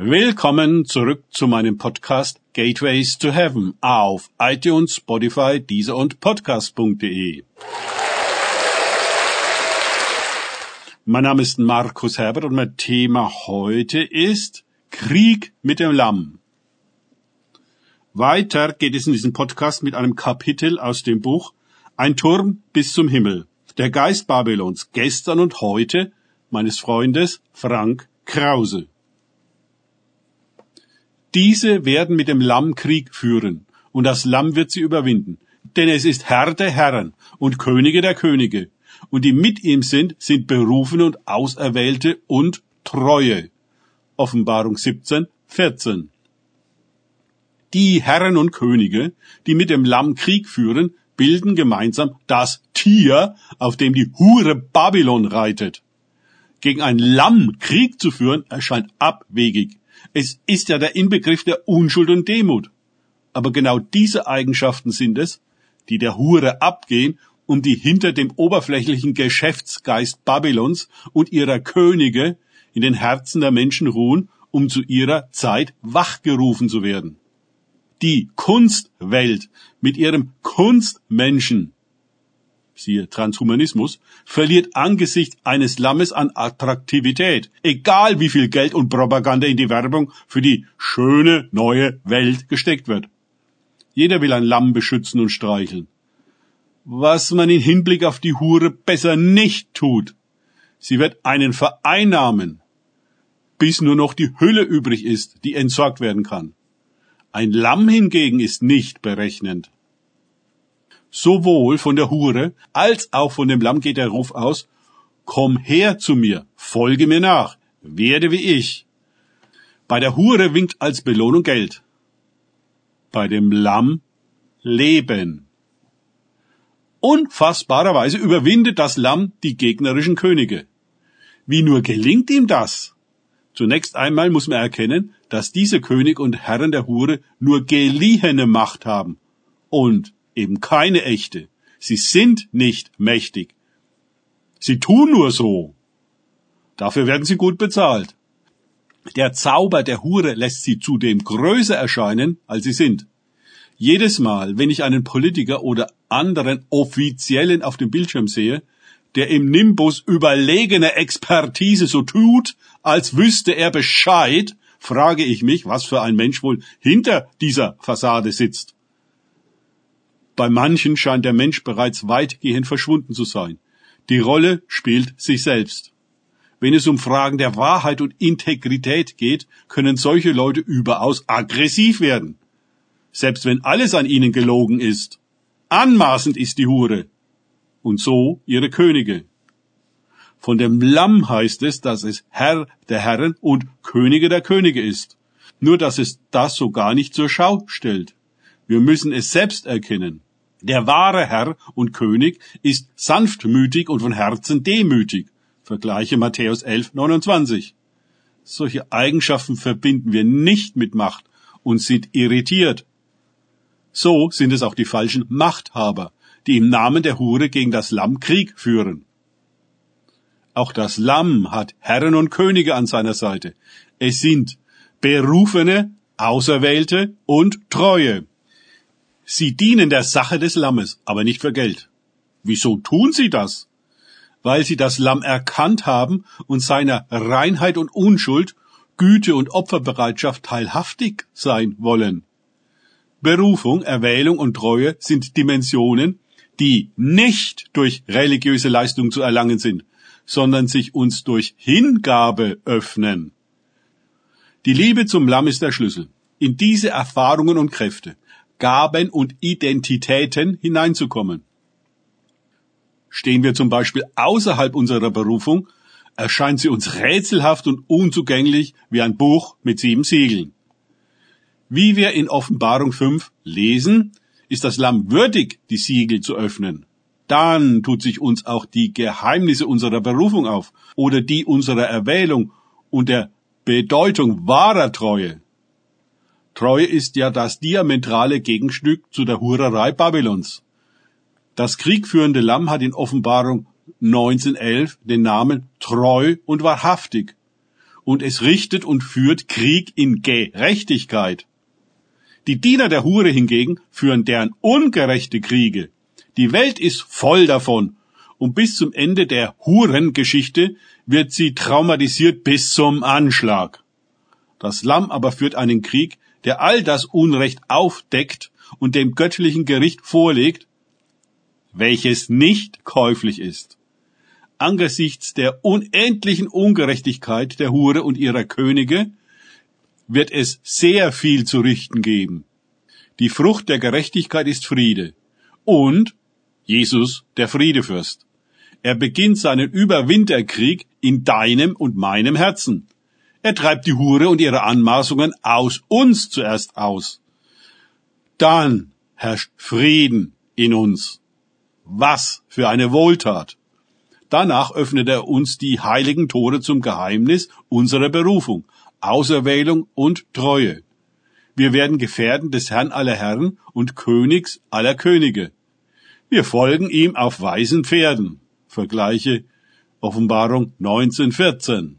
Willkommen zurück zu meinem Podcast Gateways to Heaven auf iTunes, Spotify, Deezer und Podcast.de. Mein Name ist Markus Herbert und mein Thema heute ist Krieg mit dem Lamm. Weiter geht es in diesem Podcast mit einem Kapitel aus dem Buch Ein Turm bis zum Himmel. Der Geist Babylons gestern und heute meines Freundes Frank Krause. Diese werden mit dem Lamm Krieg führen, und das Lamm wird sie überwinden. Denn es ist Herr der Herren und Könige der Könige, und die mit ihm sind, sind Berufene und Auserwählte und Treue. Offenbarung 17, 14. Die Herren und Könige, die mit dem Lamm Krieg führen, bilden gemeinsam das Tier, auf dem die Hure Babylon reitet. Gegen ein Lamm Krieg zu führen, erscheint abwegig. Es ist ja der Inbegriff der Unschuld und Demut. Aber genau diese Eigenschaften sind es, die der Hure abgehen und die hinter dem oberflächlichen Geschäftsgeist Babylons und ihrer Könige in den Herzen der Menschen ruhen, um zu ihrer Zeit wachgerufen zu werden. Die Kunstwelt mit ihrem Kunstmenschen siehe Transhumanismus, verliert angesichts eines Lammes an Attraktivität, egal wie viel Geld und Propaganda in die Werbung für die schöne neue Welt gesteckt wird. Jeder will ein Lamm beschützen und streicheln. Was man in Hinblick auf die Hure besser nicht tut. Sie wird einen vereinnahmen, bis nur noch die Hülle übrig ist, die entsorgt werden kann. Ein Lamm hingegen ist nicht berechnend. Sowohl von der Hure als auch von dem Lamm geht der Ruf aus, Komm her zu mir, folge mir nach, werde wie ich. Bei der Hure winkt als Belohnung Geld. Bei dem Lamm Leben. Unfassbarerweise überwindet das Lamm die gegnerischen Könige. Wie nur gelingt ihm das? Zunächst einmal muss man erkennen, dass diese König und Herren der Hure nur geliehene Macht haben und eben keine echte. Sie sind nicht mächtig. Sie tun nur so. Dafür werden sie gut bezahlt. Der Zauber der Hure lässt sie zudem größer erscheinen, als sie sind. Jedes Mal, wenn ich einen Politiker oder anderen Offiziellen auf dem Bildschirm sehe, der im Nimbus überlegene Expertise so tut, als wüsste er Bescheid, frage ich mich, was für ein Mensch wohl hinter dieser Fassade sitzt. Bei manchen scheint der Mensch bereits weitgehend verschwunden zu sein. Die Rolle spielt sich selbst. Wenn es um Fragen der Wahrheit und Integrität geht, können solche Leute überaus aggressiv werden. Selbst wenn alles an ihnen gelogen ist. Anmaßend ist die Hure. Und so ihre Könige. Von dem Lamm heißt es, dass es Herr der Herren und Könige der Könige ist. Nur dass es das so gar nicht zur Schau stellt. Wir müssen es selbst erkennen. Der wahre Herr und König ist sanftmütig und von Herzen demütig. Vergleiche Matthäus 11, 29. Solche Eigenschaften verbinden wir nicht mit Macht und sind irritiert. So sind es auch die falschen Machthaber, die im Namen der Hure gegen das Lamm Krieg führen. Auch das Lamm hat Herren und Könige an seiner Seite. Es sind Berufene, Auserwählte und Treue. Sie dienen der Sache des Lammes, aber nicht für Geld. Wieso tun sie das? Weil sie das Lamm erkannt haben und seiner Reinheit und Unschuld, Güte und Opferbereitschaft teilhaftig sein wollen. Berufung, Erwählung und Treue sind Dimensionen, die nicht durch religiöse Leistung zu erlangen sind, sondern sich uns durch Hingabe öffnen. Die Liebe zum Lamm ist der Schlüssel. In diese Erfahrungen und Kräfte Gaben und Identitäten hineinzukommen. Stehen wir zum Beispiel außerhalb unserer Berufung, erscheint sie uns rätselhaft und unzugänglich wie ein Buch mit sieben Siegeln. Wie wir in Offenbarung 5 lesen, ist das Lamm würdig, die Siegel zu öffnen. Dann tut sich uns auch die Geheimnisse unserer Berufung auf oder die unserer Erwählung und der Bedeutung wahrer Treue. Treue ist ja das diametrale Gegenstück zu der Hurerei Babylons. Das kriegführende Lamm hat in Offenbarung 1911 den Namen treu und wahrhaftig. und es richtet und führt Krieg in Gerechtigkeit. Die Diener der Hure hingegen führen deren ungerechte Kriege. Die Welt ist voll davon und bis zum Ende der Hurengeschichte wird sie traumatisiert bis zum Anschlag. Das Lamm aber führt einen Krieg, der all das Unrecht aufdeckt und dem göttlichen Gericht vorlegt, welches nicht käuflich ist. Angesichts der unendlichen Ungerechtigkeit der Hure und ihrer Könige wird es sehr viel zu richten geben. Die Frucht der Gerechtigkeit ist Friede und Jesus der Friedefürst. Er beginnt seinen Überwinterkrieg in deinem und meinem Herzen. Er treibt die Hure und ihre Anmaßungen aus uns zuerst aus. Dann herrscht Frieden in uns. Was für eine Wohltat. Danach öffnet er uns die heiligen Tore zum Geheimnis unserer Berufung, Auserwählung und Treue. Wir werden Gefährten des Herrn aller Herren und Königs aller Könige. Wir folgen ihm auf weißen Pferden. Vergleiche Offenbarung 1914.